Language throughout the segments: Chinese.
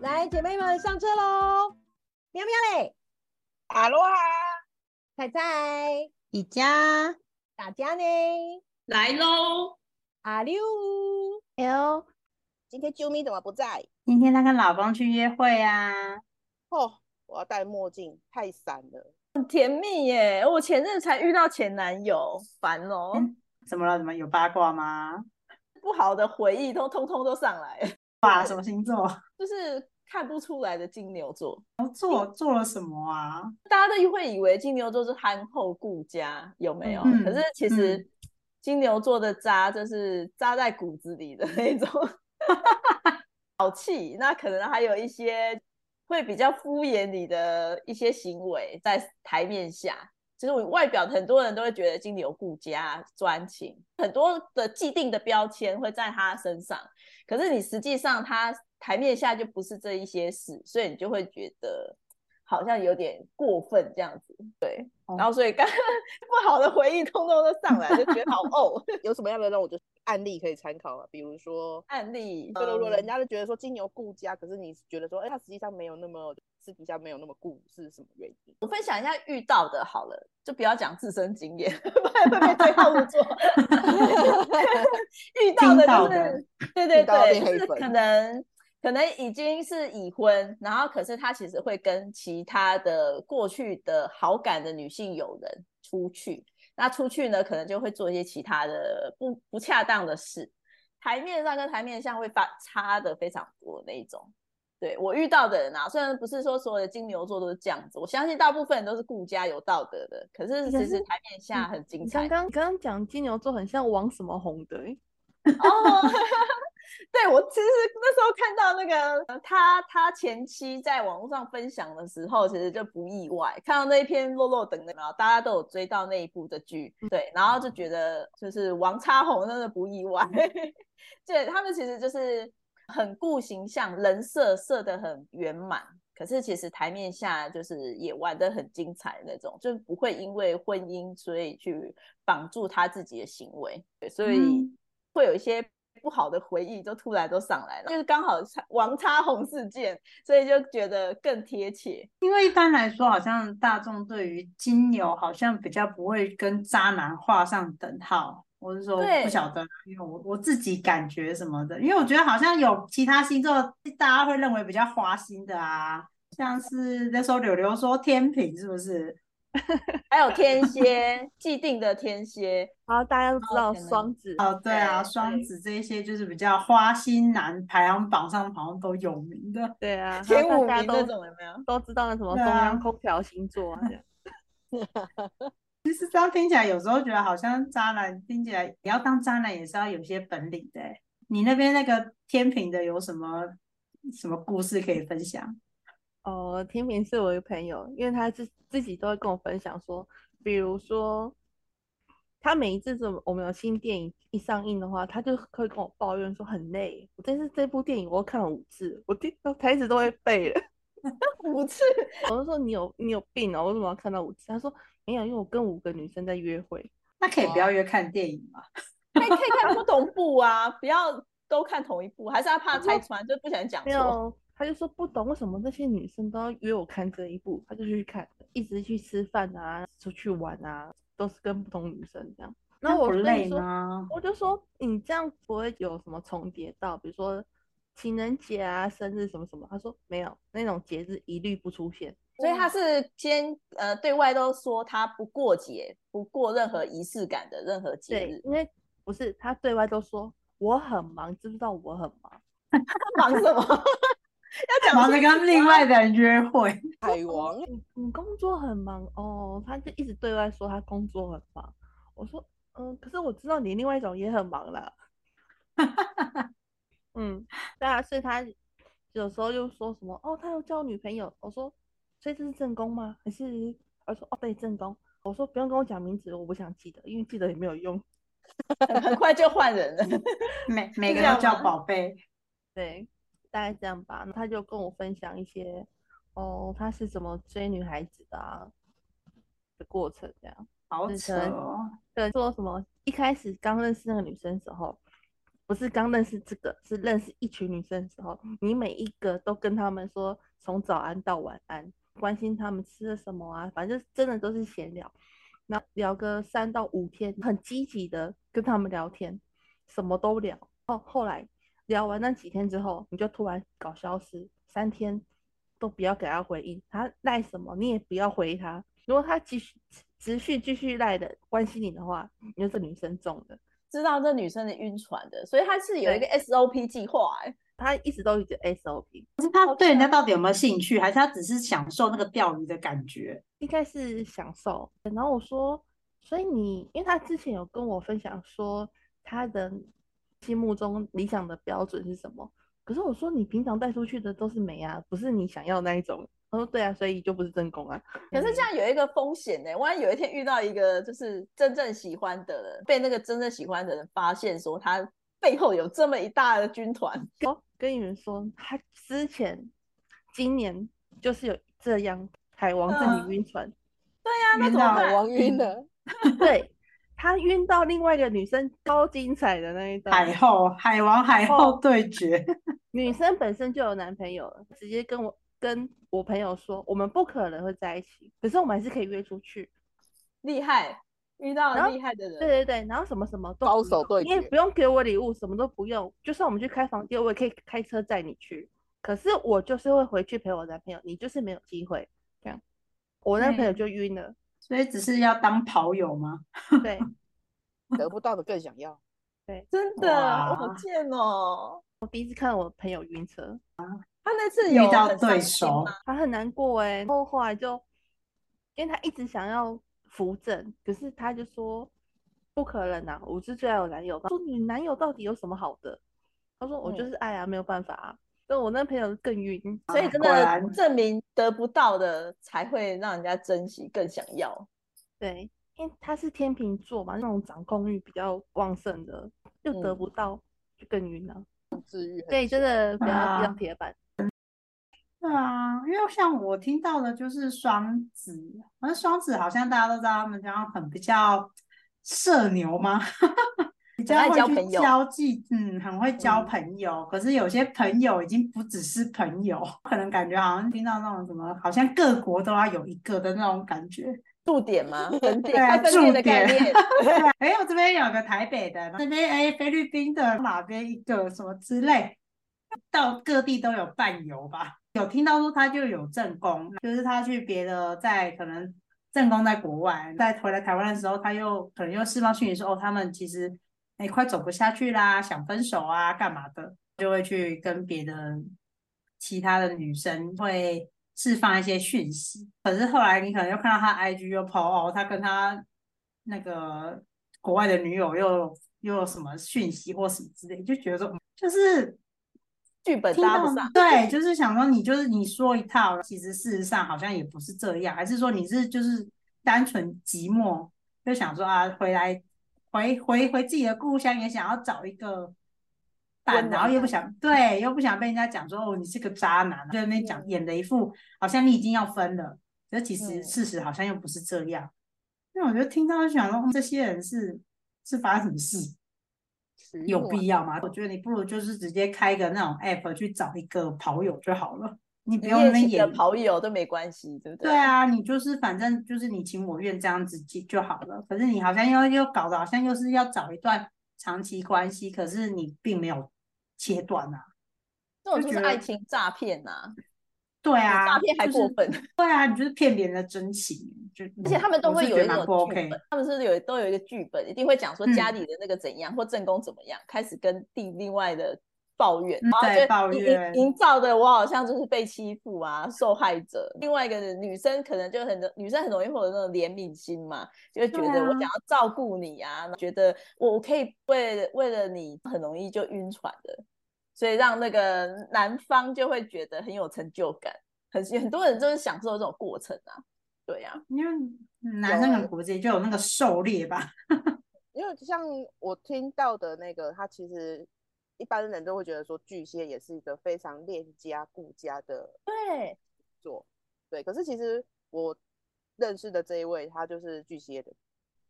来，姐妹们上车喽！喵喵嘞，阿罗哈，菜菜，宜家，大家呢？来喽！阿六，L，今天啾咪怎么不在？今天她跟老公去约会啊。哦，我要戴墨镜，太闪了。很甜蜜耶！我前阵才遇到前男友，烦哦，嗯怎么了？怎么有八卦吗？不好的回忆都通通都上来了，哇，什么星座？就是看不出来的金牛座。做做了什么啊？大家都会以为金牛座是憨厚顾家，有没有？嗯可是其实嗯金牛座的渣就是扎在骨子里的那种 好气，那可能还有一些会比较敷衍你的一些行为在台面下。其实我外表，很多人都会觉得金牛顾家、专情，很多的既定的标签会在他身上。可是你实际上他台面下就不是这一些事，所以你就会觉得好像有点过分这样子。对，哦然后所以刚 不好的回忆通通都上来，就觉得好 哦。有什么样的让我就案例可以参考啊？比如说，案例，对如果人嗯家就觉得说金牛顾家，可是你觉得说，哎，他实际上没有那么私底下没有那么顾，是什么原因？我分享一下遇到的好了，就不要讲自身经验，不然会被对号入座。遇到的就是，对对对，就是可能可能已经是已婚，然后可是他其实会跟其他的过去的好感的女性友人出去，那出去呢，可能就会做一些其他的不不恰当的事，台面上跟台面下会发差的非常多那一种。对我遇到的人啊，虽然不是说所有的金牛座都是这样子，我相信大部分人都是顾家有道德的，可是其实台面下很精彩。你刚刚刚刚讲金牛座很像王什么红的、欸，哦，对我其实那时候看到那个呃他他前妻在网络上分享的时候，其实就不意外，看到那一篇落落等的，然后大家都有追到那一部的剧，对，然后就觉得就是王叉红真的不意外，对他们其实就是很顾形象，人设设的很圆满。可是其实台面下就是也玩的很精彩那种，就不会因为婚姻所以去绑住他自己的行为，所以嗯会有一些不好的回忆就突然都上来了，就是刚好插王叉红事件，所以就觉得更贴切。因为一般来说，好像大众对于金牛好像比较不会跟渣男画上等号。我是说不晓得，因为我我自己感觉什么的，因为我觉得好像有其他星座大家会认为比较花心的啊，像是那时候柳柳说天平是不是？还有天蝎，既定的天蝎，然后大家都知道双子，哦，对啊，双子这一些就是比较花心男排行榜上好像都有名的。对啊，前然后大家都五名那种有没有？都知道那什么中央空调星座啊，这样 其实这样听起来，有时候觉得好像渣男听起来，你要当渣男也是要有些本领的欸。你那边那个天平的有什么什么故事可以分享？哦，天平是我一个朋友，因为他自自己都会跟我分享说，比如说他每一次我们有新电影一上映的话，他就会跟我抱怨说很累。我但是这部电影我看了五次，我第台词都会背了。五次，我就说你有你有病哦，为什么要看到五次？他说没有，因为我跟五个女生在约会。那可以不要约看电影吗？可以可以看不同部啊，不要都看同一部，还是他怕拆穿，就不想讲错。没有，他就说不懂为什么那些女生都要约我看这一部，他就去看，一直去吃饭啊，出去玩啊，都是跟不同女生这样。然后我累就跟你说，吗？我就说你这样不会有什么重叠到，比如说情人节啊、生日什么什么。他说没有，那种节日一律不出现。所以他是先呃对外都说他不过节，不过任何仪式感的任何节日，，因为不是他对外都说我很忙，知不知道我很忙？忙什么？要讲忙着跟另外的人约会，海王，你你工作很忙哦，他就一直对外说他工作很忙。我说，嗯，可是我知道你另外一种也很忙啦。嗯，对啊，所以他有时候又说什么哦，他有交女朋友。我说，所以这是正宫吗？还是他说哦对正宫。我说不用跟我讲名字，我不想记得，因为记得也没有用。很很 快就换人了。每每个人都叫吗宝贝。对，大概这样吧。他就跟我分享一些哦，他是怎么追女孩子的啊的过程，这样。好扯哦！对，说什么一开始刚认识那个女生的时候，不是刚认识这个，是认识一群女生的时候，你每一个都跟他们说从早安到晚安，关心他们吃了什么啊，反正真的都是闲聊，那聊个三到五天，很积极的跟他们聊天，什么都聊。哦，后来聊完那几天之后，你就突然搞消失，三天都不要给他回应，他赖什么你也不要回他。如果他继续持续继续赖的关心你的话，你就是女生中的。知道这女生的晕船的，所以他是有一个 SOP 计划、欸，他一直都有一个 SOP，可是他对人家到底有没有兴趣，还是他只是享受那个钓鱼的感觉？应该是享受。然后我说，所以你，因为他之前有跟我分享说他的心目中理想的标准是什么，可是我说你平常带出去的都是美啊，不是你想要那一种。他说对啊，所以就不是正宫啊。可是这样有一个风险呢、万一有一天遇到一个就是真正喜欢的人，被那个真正喜欢的人发现说他背后有这么一大的军团，哦，跟你们说，他之前今年就是有这样海王这里晕船，那晕到怎么办？王晕的，对他晕到另外一个女生超精彩的那一段，海后海王海后对决，女生本身就有男朋友了，直接跟我跟我朋友说，我们不可能会在一起，可是我们还是可以约出去。厉害，遇到厉害的人，对对对，然后什么什么都高手对决你也不用给我礼物，什么都不用，就算我们去开房间，我也可以开车载你去。可是我就是会回去陪我男朋友，你就是没有机会。这样，我男朋友嗯就晕了。所以只是要当跑友吗？对，得不到的更想要。对真的，我好贱哦。我第一次看到我朋友晕车，啊他那次遇到对手他很难过哎、然后后来就，因为他一直想要扶正，可是他就说不可能啊，我是最爱我男友。他说你男友到底有什么好的？他说我就是爱啊，没有办法啊。但我那朋友更晕，所以真的证明得不到的才会让人家珍惜，更想要。对，因为他是天秤座嘛，那种掌控欲比较旺盛的，又得嗯不到就更晕了。治愈对真的不要啊踢到铁板。对啊，因为像我听到的就是双子，反正双子好像大家都知道，他们这样很比较社牛吗？比较爱会去交际，嗯，很会交嗯朋友。可是有些朋友已经不只是朋友，可能感觉好像听到那种什么，好像各国都要有一个的那种感觉。驻点吗？对驻点 概念。哎，我这边有个台北的，这边哎菲律宾的哪边一个什么之类，到各地都有伴游吧。有听到说他就有正宫，就是他去别的在可能正宫在国外，在回来台湾的时候，他又可能又释放讯息说哦，他们其实哎快走不下去啦，想分手啊，干嘛的，就会去跟别的其他的女生会释放一些讯息。可是后来你可能又看到他 IG 又 po 哦，他跟他那个国外的女友又又有什么讯息或什么之类，就觉得说就是剧本搭不上，对，就是想说你就是你说一套，其实事实上好像也不是这样，还是说你是就是单纯寂寞，就想说啊回来回回回自己的故乡，也想要找一个伴，然后又不想对，又不想被人家讲说哦你是个渣男，就在那边讲演的一副好像你已经要分了，可其实嗯事实好像又不是这样。那我就听到就想说，嗯这些人是是发生什么事？有必要吗？我觉得你不如就是直接开个那种 app 去找一个跑友就好了，你不用那演。跑友都没关系，对不对？对啊，你就是反正就是你情我愿这样子就就好了。可是你好像又又搞得好像又是要找一段长期关系，可是你并没有切断啊。这种就是爱情诈骗呐，对啊，诈骗还就是过分。对啊，你就是骗别人的真情，就而且他们都会有一种剧本，他们是有都有一个剧本，一定会讲说家嗯里的那个怎样、或正宫怎么样，开始跟弟另外的抱怨，嗯然后就营造的我好像就是被欺负啊，受害者。另外一个女生可能就很女生很容易会有那种怜悯心嘛，就会觉得我想要照顾你啊，觉得我我可以为为了你，很容易就晕船的，所以让那个男方就会觉得很有成就感，很很多人就是享受这种过程啊，对呀、因为男生可能骨子里就有那个狩猎吧。因为像我听到的那个，他其实一般人都会觉得说巨蟹也是一个非常恋家顾家的对，座，对。可是其实我认识的这一位，他就是巨蟹的，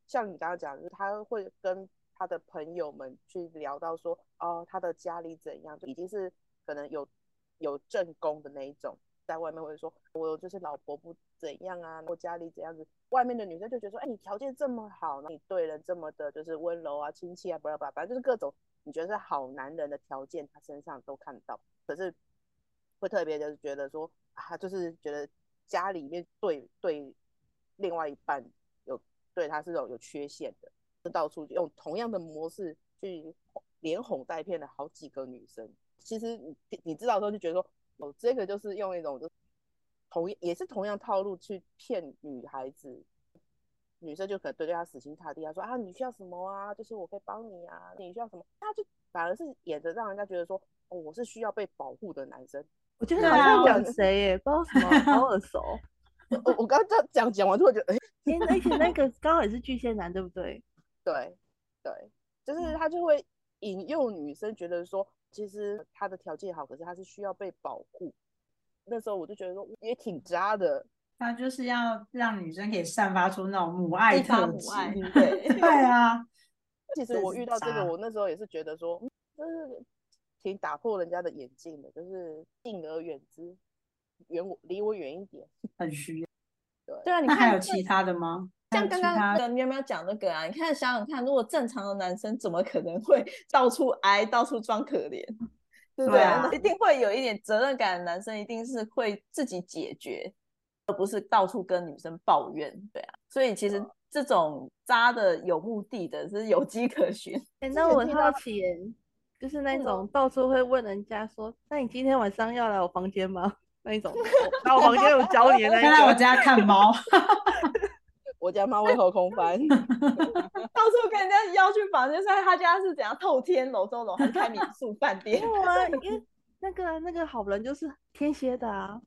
像你刚刚讲，就是他会跟他的朋友们去聊到说，哦，他的家里怎样，就已经是可能有有正宫的那一种，在外面会说，我就是老婆不怎样啊，我家里怎样子，外面的女生就觉得说，哎，你条件这么好，你对人这么的，就是温柔啊、亲切啊，巴拉巴拉，反正就是各种你觉得是好男人的条件，他身上都看到，可是会特别的觉得说，啊，就是觉得家里面对对另外一半有对他是有有缺陷的。到处用同样的模式去连哄带骗了好几个女生。其实你你知道的时候就觉得说，哦，这个就是用一种就同也是同样套路去骗女孩子，女生就可能对对他死心塌地，他说啊你需要什么啊，就是我可以帮你啊，你需要什么，他就反而是演着让人家觉得说，哦，我是需要被保护的男生。我觉得好像讲谁耶，不知道什么，好耳熟。我我刚刚这样讲讲完之后，觉得哎，而且那个刚好也是巨蟹男，对不对？对，对，就是他就会引诱女生觉得说，其实他的条件好，可是他是需要被保护。那时候我就觉得说，也挺渣的。他就是要让女生可以散发出那种母爱特质。对 对啊。其实我遇到这个，我那时候也是觉得说，就是挺打破人家的眼镜的，就是敬而远之，远我离我远一点，很需要。对对啊，那还有其他的吗？像刚刚喵喵讲那个啊，你看想想看，如果正常的男生怎么可能会 到处挨、到处装可怜，对不对？一定会有一点责任感的男生，一定是会自己解决，而不是到处跟女生抱怨，对啊。所以其实这种渣的有目的的是有迹可循。那我好奇，就是那种到处会问人家说：“那你今天晚上要来我房间吗？” 那一种，来我房间有教你的，来我家看猫。我家猫会后空翻，到处跟人家要去房间，说他家是怎样透天楼中楼，还是开民宿饭店？没有啊，因为那个那个好人就是天蝎的啊。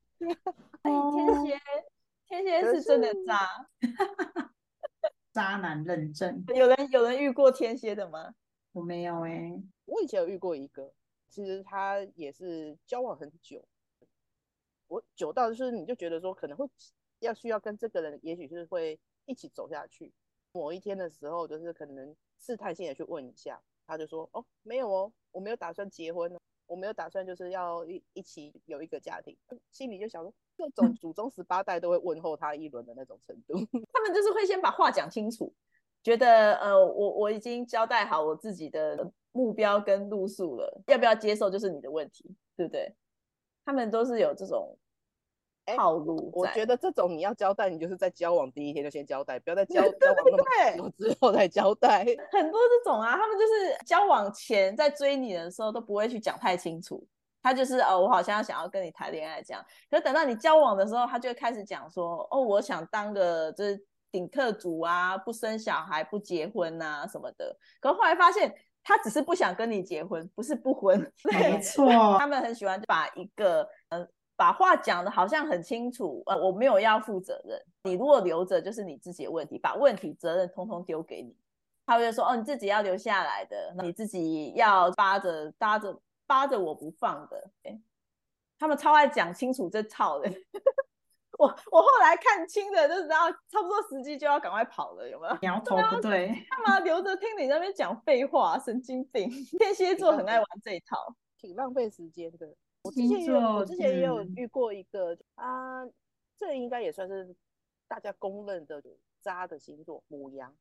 哎，天蝎，天蝎是真的渣，渣男认证。有人有人遇过天蝎的吗？我没有哎，我以前有遇过一个，其实他也是交往很久，我久到就是你就觉得说可能会要需要跟这个人，也许是会。一起走下去。某一天的时候，就是可能试探性的去问一下，他就说：“哦，没有哦，我没有打算结婚，我没有打算就是要一一起有一个家庭。”心里就想说，各种祖宗十八代都会问候他一轮的那种程度。他们就是会先把话讲清楚，觉得呃，我我已经交代好我自己的目标跟路数了，要不要接受就是你的问题，对不对？他们都是有这种。套路，我觉得这种你要交代，你就是在交往第一天就先交代，不要再交交往那么久之后再交代。很多这种啊，他们就是交往前在追你的时候都不会去讲太清楚，他就是哦，我好像想要跟你谈恋爱这样。可等到你交往的时候，他就会开始讲说，哦，我想当个就是顶客族啊，不生小孩，不结婚啊什么的。可后来发现，他只是不想跟你结婚，不是不婚。没错，他们很喜欢把一个嗯。把话讲的好像很清楚，呃，我没有要负责任，你如果留着就是你自己的问题，把问题责任通通丢给你，他会说，哦，你自己要留下来的，你自己要扒着搭着扒着我不放的，他们超爱讲清楚这套的，我我后来看清的就知道，差不多时机就要赶快跑了，有没有？苗头不对，干嘛留着听你那边讲废话？神经病！天蝎座很爱玩这一套，挺浪费时间的。我之前也有，我之前也有遇过一个啊，这应该也算是大家公认的渣的星座，母羊。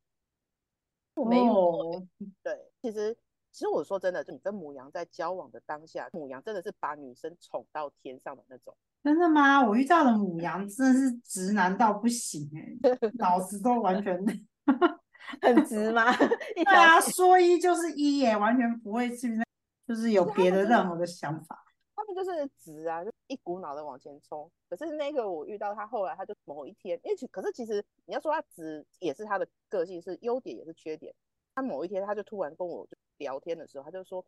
没有，对，其实其实我说真的，就你跟母羊在交往的当下，母羊真的是把女生宠到天上的那种。真的吗？我遇到的母羊真的是直男到不行哎，脑子都完全 很直吗？对啊，说一就是一耶，完全不会去那，就是有别的任何的想法。就是直啊，就一股脑的往前冲。可是那个我遇到他后来，他就某一天，因为可是其实你要说他直也是他的个性，是优点也是缺点。他某一天他就突然跟我聊天的时候，他就说：“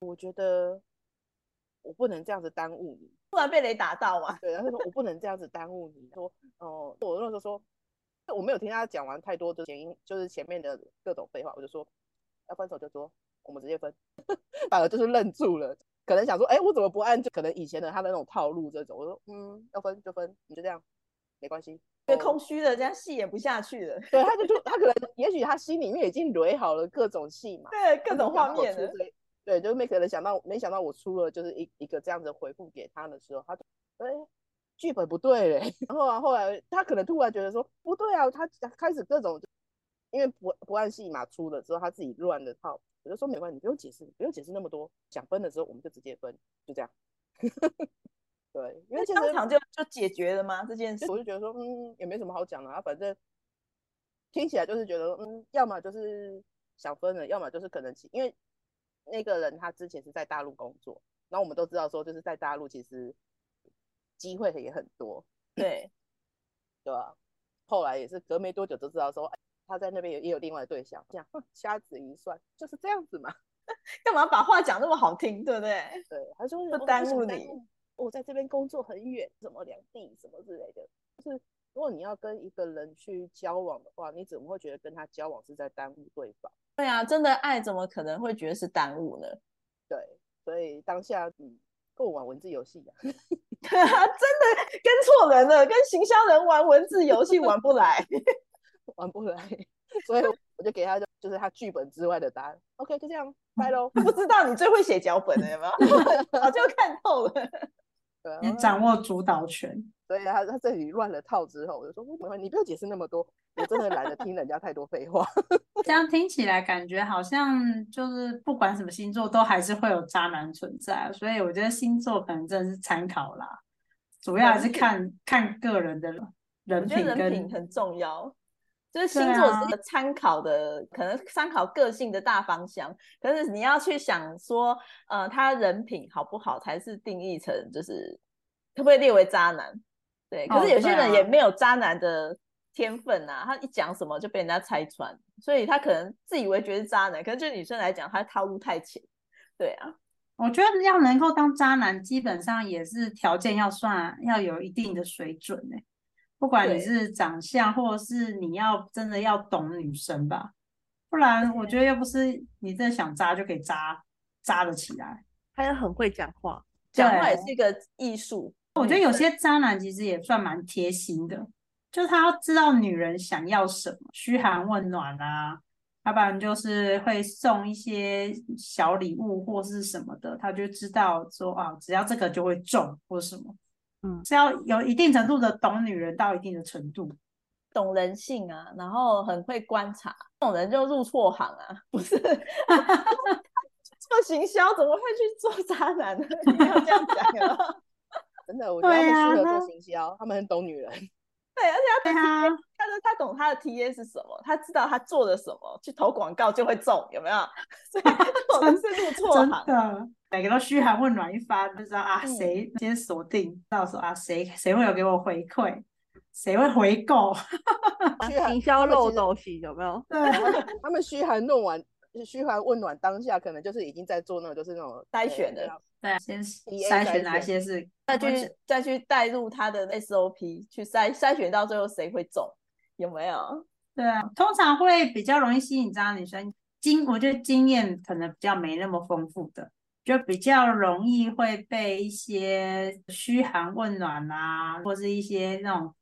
我觉得我不能这样子耽误你。”突然被雷打到嘛？对，然后说：“我不能这样子耽误你。”说：“哦，我那时候说，我没有听他讲完太多的前因，就是前面的各种废话，我就说要分手就说我们直接分，反而就是愣住了。可能想说，哎，我怎么不按就可能以前的他的那种套路这种？我说，嗯，要分就分，你就这样，没关系。因为空虚的，这样戏演不下去了。对，他就 就他可能也许他心里面已经垒好了各种戏嘛，对，各种画面了。刚好出这对，就是没可能想到，没想到我出了就是一一个这样子的回复给他的时候，他就哎。剧本不对嘞，然后啊，后来他可能突然觉得说不对啊，他开始各种，因为不不按戏码出了之后，他自己乱了套。我就说没关系，你不用解释，不用解释那么多，想分的时候我们就直接分，就这样。对，因为当场就就解决了吗？这件事我就觉得说，嗯，也没什么好讲的啊，反正听起来就是觉得，嗯，要么就是想分了，要么就是可能其因为那个人他之前是在大陆工作，然后我们都知道说，就是在大陆其实机会也很多，对，对吧？后来也是隔没多久就知道说，哎他在那边也也有另外的对象，这样哼掐指一算就是这样子嘛。干嘛把话讲那么好听，对不对？对，他说不耽误你我在这边工作很远，什么两地什么之类的。就是如果你要跟一个人去交往的话，你怎么会觉得跟他交往是在耽误对方？对啊，真的爱怎么可能会觉得是耽误呢？对，所以当下你，跟我玩文字游戏啊，真的跟错人了，跟行销人玩文字游戏玩不来。玩不来，所以我就给他就就是他剧本之外的答案。OK，就这样，拜喽。不知道你最会写脚本了，有没有？早就看透了。你掌握主导权。所以他他这里乱了套之后，我就说没关系，你不要解释那么多，我真的懒得听人家太多废话。这样听起来感觉好像就是不管什么星座都还是会有渣男存在，所以我觉得星座可能真的是参考啦，主要还是看看个人的人品跟品很重要，就是星座是一个参考的，可能参考个性的大方向。可是你要去想说，呃，他人品好不好，才是定义成就是可不可以列为渣男。对，可哦是有些人也没有渣男的天分啊，他一讲什么就被人家拆穿，所以他可能自以为觉得是渣男，可是就女生来讲，他套路太浅。对啊，我觉得要能够当渣男，基本上也是条件要算要有一定的水准呢、不管你是长相，或者是你要真的要懂女生吧，不然我觉得又不是你真的想扎就可以扎扎得起来。他也很会讲话，讲话也是一个艺术。我觉得有些渣男其实也算蛮贴心的，就是他要知道女人想要什么，嘘寒问暖啊，要不然就是会送一些小礼物或是什么的，他就知道说啊，只要这个就会中或什么，嗯是要有一定程度的懂女人到一定的程度。懂人性啊，然后很会观察，这种人就入错行啊，不是？做行销怎么会去做渣男呢？你要这样讲 真的，我觉得他们适合做行销，他们很懂女人。对，而且他他他懂他的 TA 是什么，他知道他做了什么，去投广告就会中，有没有？所以这种人是入错真行。的，每个都嘘寒问暖一番，就知道啊嗯谁先锁定，到时候啊谁谁会有给我回馈，谁会回购，嘘寒行销漏斗戏有没有？对。他们嘘寒问暖，嘘寒问暖当下可能就是已经在做那种就是那种呃筛选的对，先筛选筛选哪些是再去再去带入他的 SOP，去筛筛选到最后谁会中，有没有？对啊，通常会比较容易吸引这样女生。经我觉得经验可能比较没那么丰富的，就比较容易会被一些嘘寒问暖啊，或是一些那种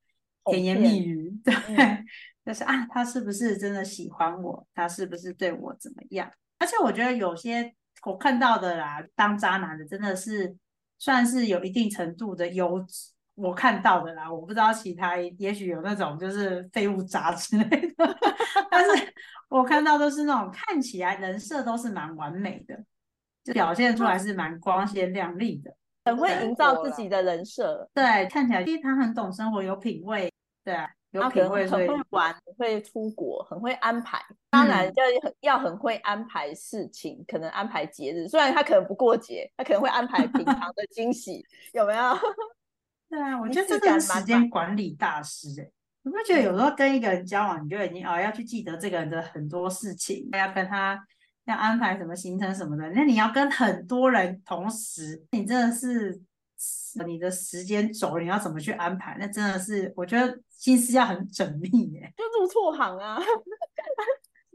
甜言蜜语，对，嗯就是啊，他是不是真的喜欢我？他是不是对我怎么样？而且我觉得有些我看到的啦，当渣男的真的是算是有一定程度的优质。我看到的啦，我不知道其他，也许有那种就是废物渣之类的，但是我看到都是那种看起来人设都是蛮完美的，就表现出来是蛮光鲜亮丽的。很会对营造自己的人设，对，看起来其实他很懂生活，有品味，对啊，有品味，很会玩，很会出国，很会安排。当然嗯要很要很会安排事情，可能安排节日，虽然他可能不过节，他可能会安排平常的惊喜，有没有？对啊，我仪觉得这个是时间管理大师哎、你不觉得有时候跟一个人交往，你就已经哦要去记得这个人的很多事情，要跟他要安排什么行程什么的，那你要跟很多人同时，你真的是你的时间轴你要怎么去安排？那真的是我觉得心思要很缜密耶、就入错行啊。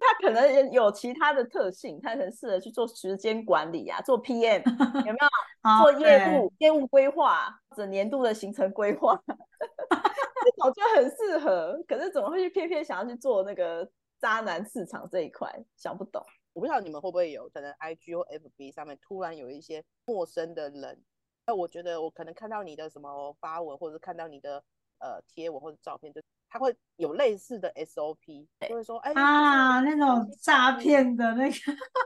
他可能也有其他的特性，他很适合去做时间管理啊，做 PM 有没有？哦做业对务、业务规划或者年度的行程规划，这种就很适合，可是怎么会去偏偏想要去做那个渣男市场这一块？想不懂。我不知道你们会不会有可能 IG 或 FB 上面突然有一些陌生的人，那我觉得我可能看到你的什么发文，或者是看到你的呃贴文或者照片，就他会有类似的 SOP，就会说哎啊，那种诈骗的那个，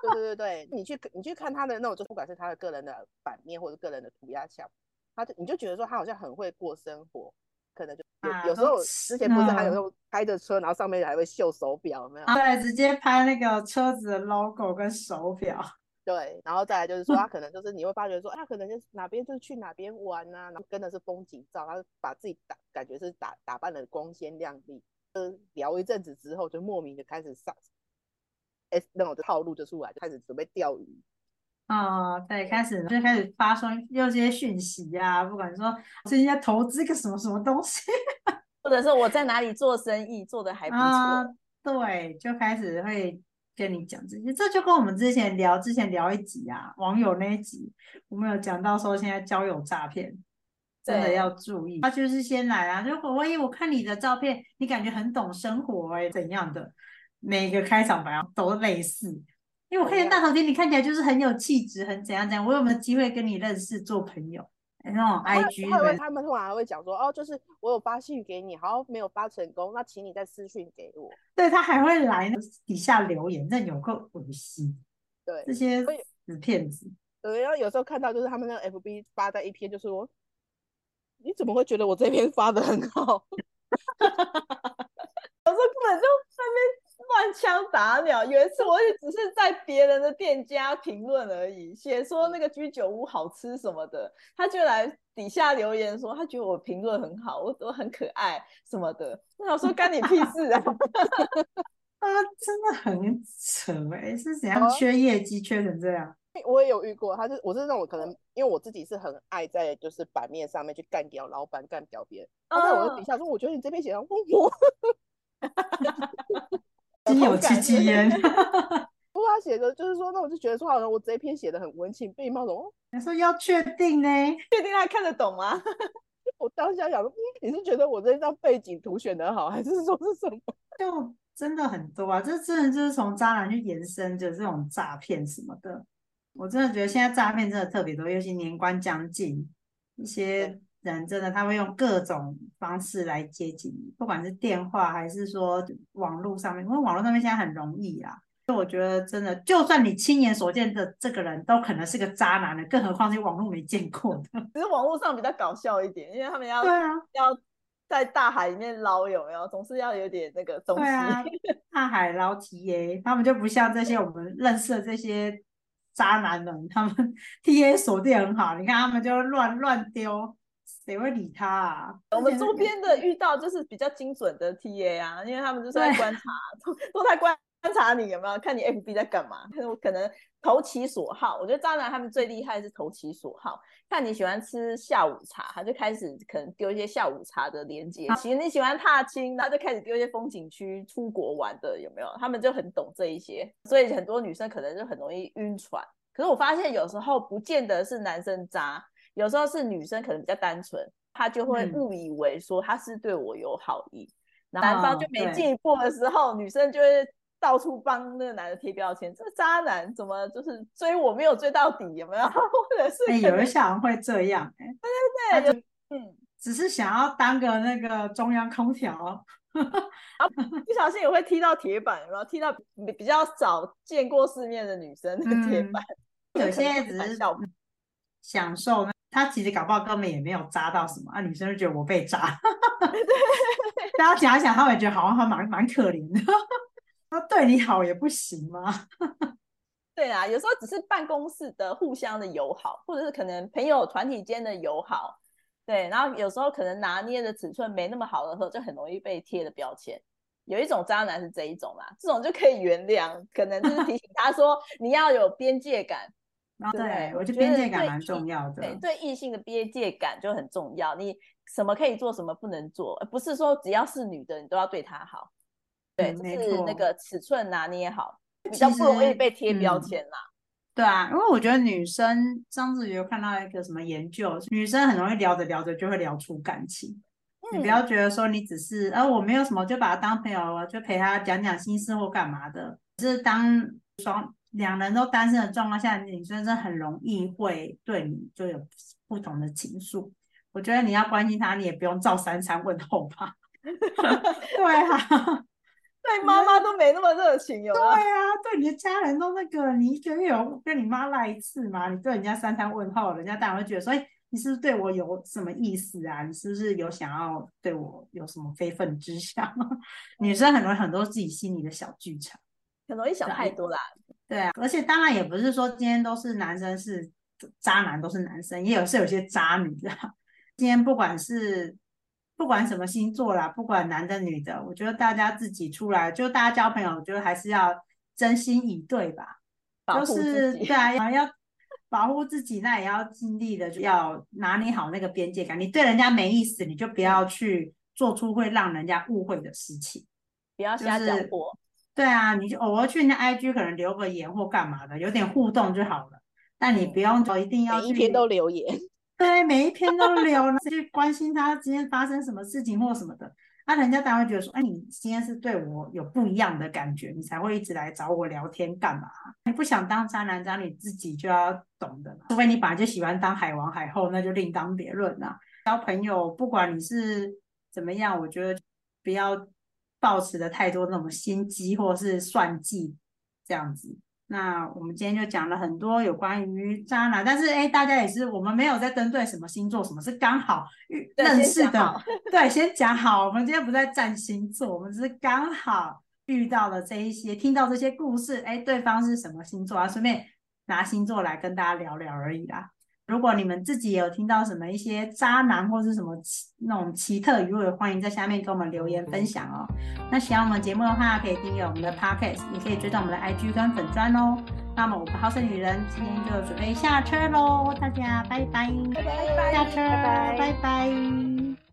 对对对对，你去你去看他的那种，就不管是他的个人的版面或者个人的涂鸦墙，他就你就觉得说他好像很会过生活，可能就有、啊有时候之前不是还有嗯那种开着车，然后上面还会秀手表，有没有？对，直接拍那个车子的 logo 跟手表，对，然后再来就是说，他可能就是你会发觉说，哎他可能就是哪边就是去哪边玩啊，然后跟的是风景照，他把自己打感觉是打打扮的光鲜亮丽，呃，聊一阵子之后，就莫名的开始上，哎，那种套路就出来，就开始准备钓鱼。哦，对，开始就开始发送有些讯息呀、不管说最近在投资个什么什么东西 或者是我在哪里做生意做的还不错，啊，对，就开始会跟你讲这些，这就跟我们之前聊之前聊一集啊，网友那一集，我们有讲到说现在交友诈骗。真的要注意，他就是先来啊，如果万一我看你的照片，你感觉很懂生活哎、怎样的，每个开场白都类似，因为我看见大头贴，你看起来就是很有气质，很怎样怎样，我有没有机会跟你认识做朋友？哎那种 IG 他会的，他们通常还会讲说，哦，就是我有发信给你，好像没有发成功，那请你再私讯给我。对他还会来底下留言，这有够恶心，对这些死骗子。对，然后有时候看到就是他们那个 FB 发在一篇，就是说你怎么会觉得我这篇发的很好？有时候根本就在那边乱枪打鸟。有一次我也只是在别人的店家评论而已，写说那个居酒屋好吃什么的，他就来底下留言说他觉得我评论很好，我我很可爱什么的。我想说干你屁事啊！啊，真的很扯哎、是怎样缺业绩缺成这样？我也有遇过，他是我是那种可能因为我自己是很爱在就是版面上面去干掉老板、干掉别人，他在我的底嗯下说，我觉得你这边写的问我，心有戚戚焉。不过他写的就是说，那我就觉得说好像我这一篇写的很文情并茂，哦，你说要确定呢，确定他看得懂吗？我当下想说，嗯，你是觉得我这张背景图选的好，还是说是什么？就真的很多啊，这真的就是从渣男去延伸的这种诈骗什么的。我真的觉得现在诈骗真的特别多，尤其年关将近，一些人真的他会用各种方式来接近你，不管是电话还是说网络上面，因为网络上面现在很容易啊。就我觉得真的，就算你亲眼所见的这个人都可能是个渣男的，更何况是网络没见过的。只是网络上比较搞笑一点，因为他们要对啊，要在大海里面捞，有没有？总是要有点那个东西。对啊，大海捞 TA，他们就不像这些我们认识的这些渣男们，他们 TA 锁定很好，你看他们就乱乱丢，谁会理他啊？我们 周边的遇到就是比较精准的 TA 啊，因为他们就是在对观察，都都在观观察你有没有看你 FB 在干嘛，我可能投其所好。我觉得渣男他们最厉害是投其所好，看你喜欢吃下午茶，他就开始可能丢一些下午茶的连接；其实你喜欢踏青，他就开始丢一些风景区出国玩的，有没有？他们就很懂这一些，所以很多女生可能就很容易晕船。可是我发现有时候不见得是男生渣，有时候是女生可能比较单纯，她就会嗯。误以为说他是对我有好意，男方哦就没进一步的时候，女生就会到处帮那个男的贴标签，这个渣男怎么就是追我没有追到底，有没有？或者是有一些好像会这样、哎，他就嗯，只是想要当个那个中央空调，不小心也会踢到铁板，然后？踢到比比较少见过世面的女生那个铁嗯板，有些只是会反效享受呢，他其实搞不好根本也没有扎到什么，啊，女生就觉得我被扎，大家想一想，他们也觉得好像还蛮蛮可怜的，他对你好也不行吗？对啊，有时候只是办公室的互相的友好，或者是可能朋友团体间的友好，对，然后有时候可能拿捏的尺寸没那么好的时候，就很容易被贴的标签。有一种渣男是这一种啦，这种就可以原谅，可能就是提醒他说你要有边界感，对对我觉得边界感蛮重要的，对对异性的边界感就很重要。你什么可以做，什么不能做，而不是说只要是女的你都要对她好。对，就是那错个尺寸拿捏好，比较不容易被贴标嗯签啦。对啊，因为我觉得女生上次有看到一个什么研究，女生很容易聊着聊着就会聊出感情，你不要觉得说你只是，啊，我没有什么，就把他当朋友了，就陪他讲讲心事或干嘛的。是当双两人都单身的状况下，女生真的很容易会对你就有不同的情愫。我觉得你要关心他，你也不用照三餐问候吧。对啊，对妈妈都没那么热情，有对？啊，对你的家人都那个，你一个月有跟你妈赖一次吗？你对人家三餐问候，人家当然会觉得说，哎，你是不是对我有什么意思啊？你是不是有想要对我有什么非分之想？女生很容易很多自己心里的小剧场。很容易想太多啦。对啊，而且当然也不是说今天都是男生是渣男都是男生，也有是有些渣女的。今天不管是不管什么星座啦，不管男的女的，我觉得大家自己出来就大家交朋友，我觉得还是要真心以对吧？就是对啊，要 要保护自己，那也要尽力的要拿捏好那个边界感。你对人家没意思，你就不要去做出会让人家误会的事情。不要瞎就是搅和。对啊，你就偶尔去人家 IG 可能留个言或干嘛的，有点互动就好了。但你不用说一定要每一篇都留言，对，每一篇都留，去关心他今天发生什么事情或什么的。那、人家当然会觉得说，哎，你今天是对我有不一样的感觉，你才会一直来找我聊天干嘛？你不想当渣男渣女，自己就要懂的嘛。除非你本来就喜欢当海王海后，那就另当别论啦。交朋友，不管你是怎么样，我觉得不要抱持的太多那种心机或是算计这样子。那我们今天就讲了很多有关于渣男，但是哎，大家也是我们没有在针对什么星座，什么是刚好遇认识的对，先讲好。我们今天不在占星座，我们只是刚好遇到了这一些，听到这些故事，哎，对方是什么星座啊？顺便拿星座来跟大家聊聊而已啦。如果你们自己有听到什么一些渣男或是什么奇那种奇特语录，也欢迎在下面给我们留言分享哦。那喜欢我们节目的话，可以订阅我们的 podcast，也可以追踪我们的 IG 跟粉砖哦。那么我们好色女人今天就准备下车喽，大家拜拜，拜拜下车，拜拜拜拜